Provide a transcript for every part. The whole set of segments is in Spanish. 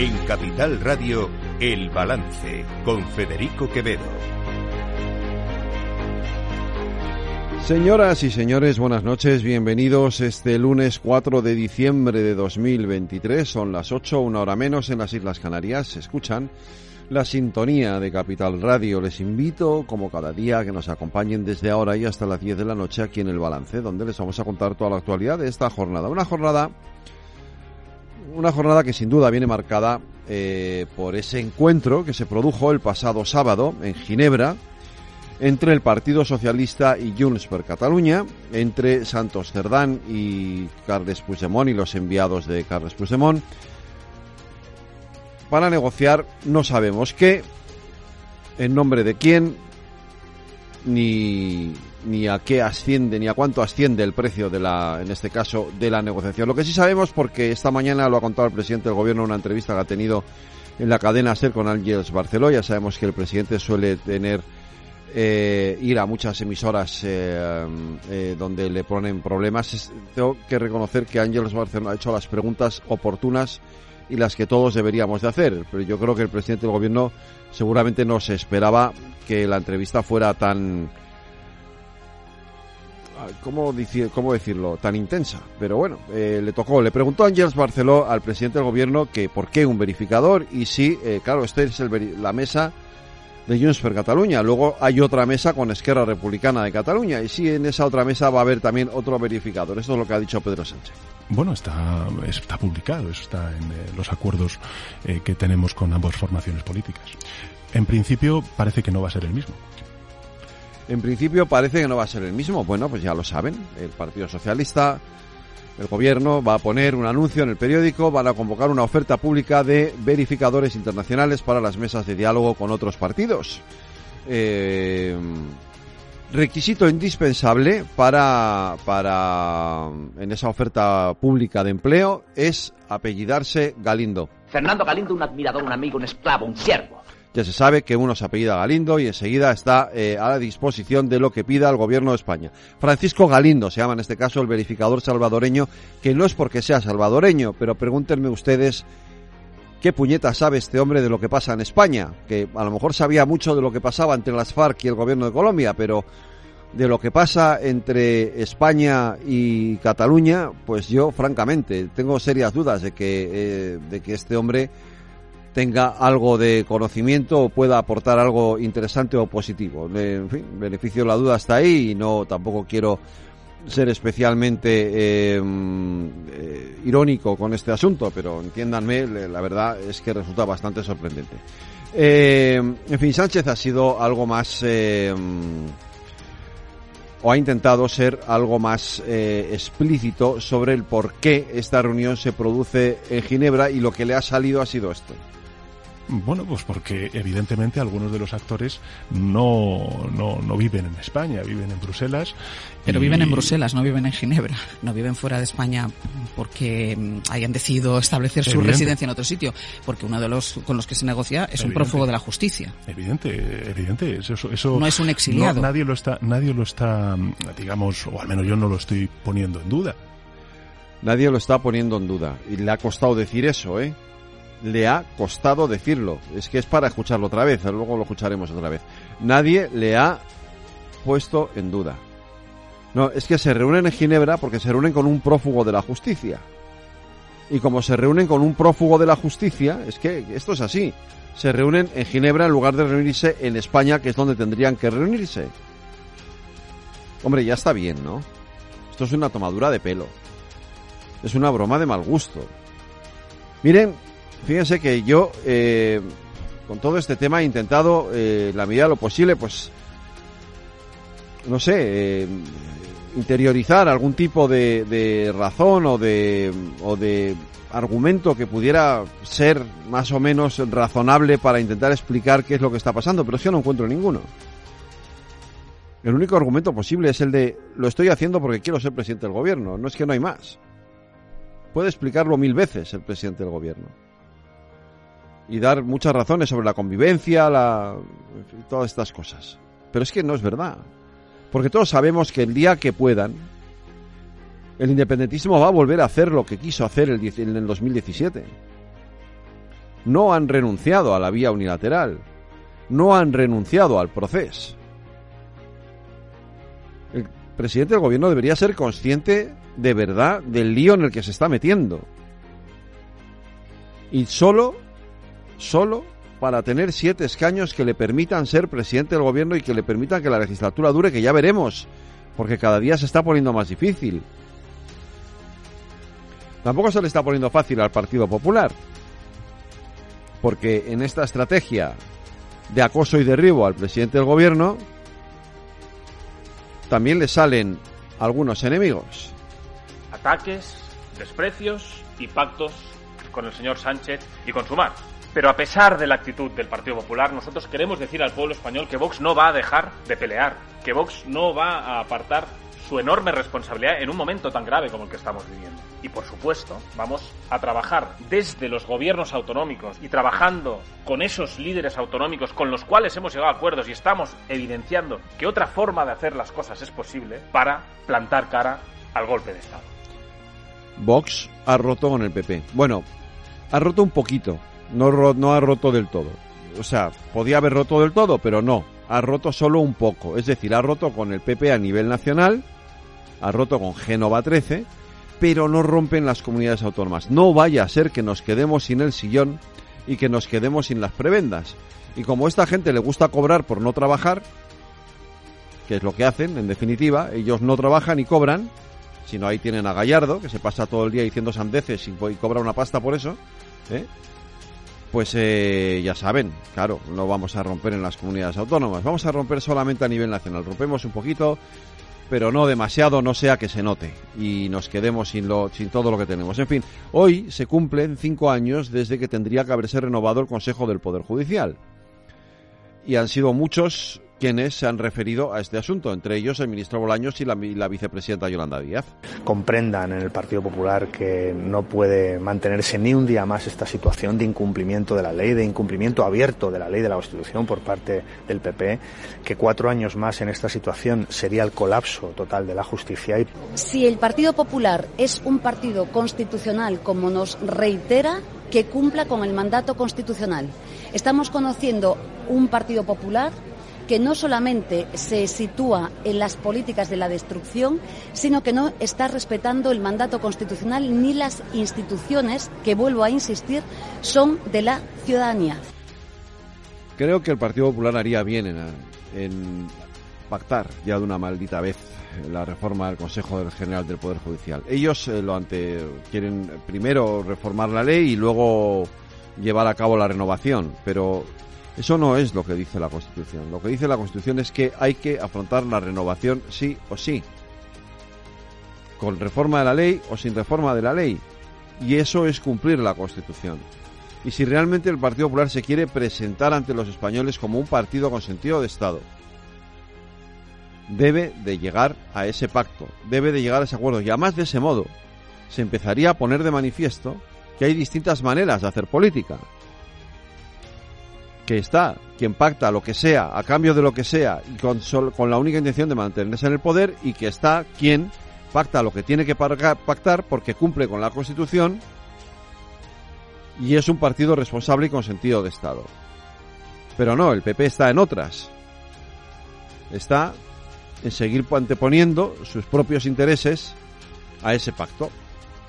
En Capital Radio, El Balance, con Federico Quevedo. Señoras y señores, buenas noches, bienvenidos este lunes 4 de diciembre de 2023, son las 8, una hora menos en las Islas Canarias, se escuchan la sintonía de Capital Radio. Les invito, como cada día, a que nos acompañen desde ahora y hasta las 10 de la noche aquí en El Balance, donde les vamos a contar toda la actualidad de esta jornada. Una jornada una jornada que sin duda viene marcada eh, por ese encuentro que se produjo el pasado sábado en Ginebra entre el Partido Socialista y Junts per Cataluña, entre Santos Cerdán y Carles Puigdemont y los enviados de Carles Puigdemont, para negociar no sabemos qué, en nombre de quién, ni, ni a qué asciende, ni a cuánto asciende el precio de la, en este caso, de la negociación. Lo que sí sabemos, porque esta mañana lo ha contado el presidente del gobierno en una entrevista que ha tenido en la cadena SER con Ángeles Barceló, ya sabemos que el presidente suele tener eh, ir a muchas emisoras eh, eh, donde le ponen problemas. tengo que reconocer que Ángeles Barceló ha hecho las preguntas oportunas y las que todos deberíamos de hacer. Pero yo creo que el presidente del gobierno seguramente no se esperaba que la entrevista fuera tan ¿cómo, cómo decirlo? Tan intensa. Pero bueno, eh, le tocó. Le preguntó Ángels Barceló al presidente del gobierno que por qué un verificador y si, eh, claro, esta es el, la mesa de Junts per Cataluña. Luego hay otra mesa con Esquerra Republicana de Cataluña y si en esa otra mesa va a haber también otro verificador. Esto es lo que ha dicho Pedro Sánchez. Bueno, está, está publicado, está en eh, los acuerdos que tenemos con ambas formaciones políticas. En principio parece que no va a ser el mismo. En principio parece que no va a ser el mismo. Bueno, pues ya lo saben. El Partido Socialista, el Gobierno va a poner un anuncio en el periódico, van a convocar una oferta pública de verificadores internacionales para las mesas de diálogo con otros partidos. Eh, requisito indispensable para, para en esa oferta pública de empleo es apellidarse Galindo. Fernando Galindo, un admirador, un amigo, un esclavo, un siervo. Ya se sabe que uno se apellida Galindo y enseguida está eh, a la disposición de lo que pida el gobierno de España. Francisco Galindo se llama en este caso el verificador salvadoreño, que no es porque sea salvadoreño, pero pregúntenme ustedes qué puñeta sabe este hombre de lo que pasa en España, que a lo mejor sabía mucho de lo que pasaba entre las FARC y el gobierno de Colombia, pero de lo que pasa entre España y Cataluña, pues yo francamente tengo serias dudas de que, eh, de que este hombre tenga algo de conocimiento o pueda aportar algo interesante o positivo. En fin, beneficio la duda está ahí y no tampoco quiero ser especialmente eh, eh, irónico con este asunto, pero entiéndanme, la verdad es que resulta bastante sorprendente. Eh, en fin, Sánchez ha sido algo más o ha intentado ser algo más explícito sobre el por qué esta reunión se produce en Ginebra y lo que le ha salido ha sido esto. Bueno, pues porque evidentemente algunos de los actores no, no, viven en España, viven en Bruselas. Pero viven en Bruselas, no viven en Ginebra, no viven fuera de España porque mm, hayan decidido establecer su residencia en otro sitio, porque uno de los con los que se negocia es un prófugo de la justicia. Evidente, evidente, eso, eso no es un exiliado. nadie lo está, nadie lo está, digamos, o al menos yo no lo estoy poniendo en duda. Nadie lo está poniendo en duda y le ha costado decir eso, ¿eh? Le ha costado decirlo. Es que es para escucharlo otra vez, luego lo escucharemos otra vez. Nadie le ha puesto en duda. No, es que se reúnen en Ginebra porque se reúnen con un prófugo de la justicia. Y como se reúnen con un prófugo de la justicia, es que esto es así. Se reúnen en Ginebra en lugar de reunirse en España, que es donde tendrían que reunirse. Hombre, ya está bien, ¿no? Esto es una tomadura de pelo. Es una broma de mal gusto. Miren, Fíjense que yo, eh, con todo este tema, he intentado, eh, la medida de lo posible, pues, no sé, eh, interiorizar algún tipo de, de, razón o de, o de argumento que pudiera ser más o menos razonable para intentar explicar qué es lo que está pasando, pero es que no encuentro ninguno. El único argumento posible es el de lo estoy haciendo porque quiero ser presidente del gobierno, no es que no hay más. Puede explicarlo mil veces el presidente del gobierno y dar muchas razones sobre la convivencia, la, todas estas cosas. Pero es que no es verdad. Porque todos sabemos que el día que puedan, el independentismo va a volver a hacer lo que quiso hacer en el 2017. no han renunciado a la vía unilateral, no han renunciado al proceso. El presidente del gobierno debería ser consciente de verdad del lío en el que se está metiendo. Y solo, solo para tener siete escaños que le permitan ser presidente del gobierno y que le permitan que la legislatura dure, que ya veremos, porque cada día se está poniendo más difícil. Tampoco se le está poniendo fácil al Partido Popular, porque en esta estrategia de acoso y derribo al presidente del gobierno, también le salen algunos enemigos. Ataques, desprecios y pactos con el señor Sánchez y con su mar. Pero a pesar de la actitud del Partido Popular, nosotros queremos decir al pueblo español que Vox no va a dejar de pelear, que Vox no va a apartar su enorme responsabilidad en un momento tan grave como el que estamos viviendo. Y por supuesto, vamos a trabajar desde los gobiernos autonómicos y trabajando con esos líderes autonómicos con los cuales hemos llegado a acuerdos y estamos evidenciando que otra forma de hacer las cosas es posible para plantar cara al golpe de Estado. Vox ha roto con el PP. Bueno, ha roto un poquito, no, no ha roto del todo. O sea, podía haber roto del todo, pero no. Ha roto solo un poco. Es decir, ha roto con el PP a nivel nacional ha roto con Génova 13, pero no rompen las comunidades autónomas. No vaya a ser que nos quedemos sin el sillón y que nos quedemos sin las prebendas. Y como a esta gente le gusta cobrar por no trabajar, que es lo que hacen, en definitiva, ellos no trabajan y cobran, sino ahí tienen a Gallardo, que se pasa todo el día diciendo sandeces y, cobra una pasta por eso, ¿eh? Pues eh, ya saben, claro, no vamos a romper en las comunidades autónomas, vamos a romper solamente a nivel nacional. Rompemos un poquito pero no demasiado, no sea que se note y nos quedemos sin, lo, sin todo lo que tenemos. En fin, hoy se cumplen cinco años desde que tendría que haberse renovado el Consejo del Poder Judicial. Y han sido muchos quienes se han referido a este asunto, entre ellos el ministro Bolaños y la, vicepresidenta Yolanda Díaz. Comprendan en el Partido Popular que no puede mantenerse ni un día más esta situación de incumplimiento de la ley, de incumplimiento abierto de la ley de la Constitución por parte del PP, que cuatro años más en esta situación sería el colapso total de la justicia. Si el Partido Popular es un partido constitucional, como nos reitera, que cumpla con el mandato constitucional. Estamos conociendo un Partido Popular que no solamente se sitúa en las políticas de la destrucción, sino que no está respetando el mandato constitucional ni las instituciones, que vuelvo a insistir, son de la ciudadanía. Creo que el Partido Popular haría bien en, pactar ya de una maldita vez la reforma del Consejo General del Poder Judicial. Ellos eh, lo ante quieren primero reformar la ley y luego llevar a cabo la renovación, pero eso no es lo que dice la Constitución. Lo que dice la Constitución es que hay que afrontar la renovación sí o sí. Con reforma de la ley o sin reforma de la ley. Y eso es cumplir la Constitución. Y si realmente el Partido Popular se quiere presentar ante los españoles como un partido con sentido de Estado, debe de llegar a ese pacto, debe de llegar a ese acuerdo. Y además de ese modo, se empezaría a poner de manifiesto que hay distintas maneras de hacer política que está quien pacta lo que sea a cambio de lo que sea y con, con la única intención de mantenerse en el poder y que está quien pacta lo que tiene que pactar porque cumple con la Constitución y es un partido responsable y con sentido de Estado. Pero no, el PP está en otras. Está en seguir anteponiendo sus propios intereses a ese pacto.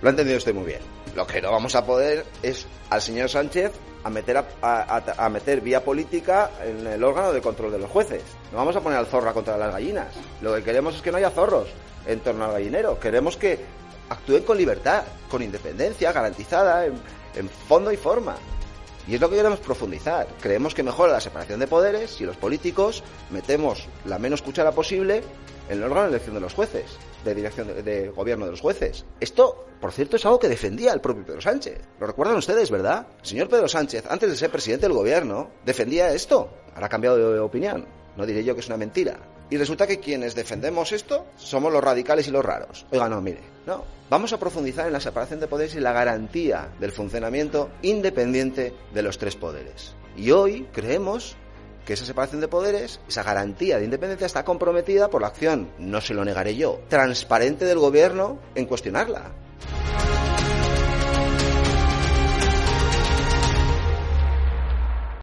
Lo ha entendido usted muy bien. Lo que no vamos a poder es al señor Sánchez a meter, a, meter vía política en el órgano de control de los jueces. No vamos a poner al zorro contra las gallinas. Lo que queremos es que no haya zorros en torno al gallinero. Queremos que actúen con libertad, con independencia garantizada en, en fondo y forma. Y es lo que queremos profundizar. Creemos que mejora la separación de poderes si los políticos metemos la menos cuchara posible en el órgano de elección de los jueces, de dirección de, gobierno de los jueces. Esto, por cierto, es algo que defendía el propio Pedro Sánchez. Lo recuerdan ustedes, ¿verdad? El señor Pedro Sánchez, antes de ser presidente del gobierno, defendía esto. Ahora ha cambiado de opinión. No diré yo que es una mentira. Y resulta que quienes defendemos esto somos los radicales y los raros. Oiga, no, mire, no. Vamos a profundizar en la separación de poderes y la garantía del funcionamiento independiente de los tres poderes. Y hoy creemos que esa separación de poderes, esa garantía de independencia está comprometida por la acción, no se lo negaré yo, transparente del gobierno en cuestionarla.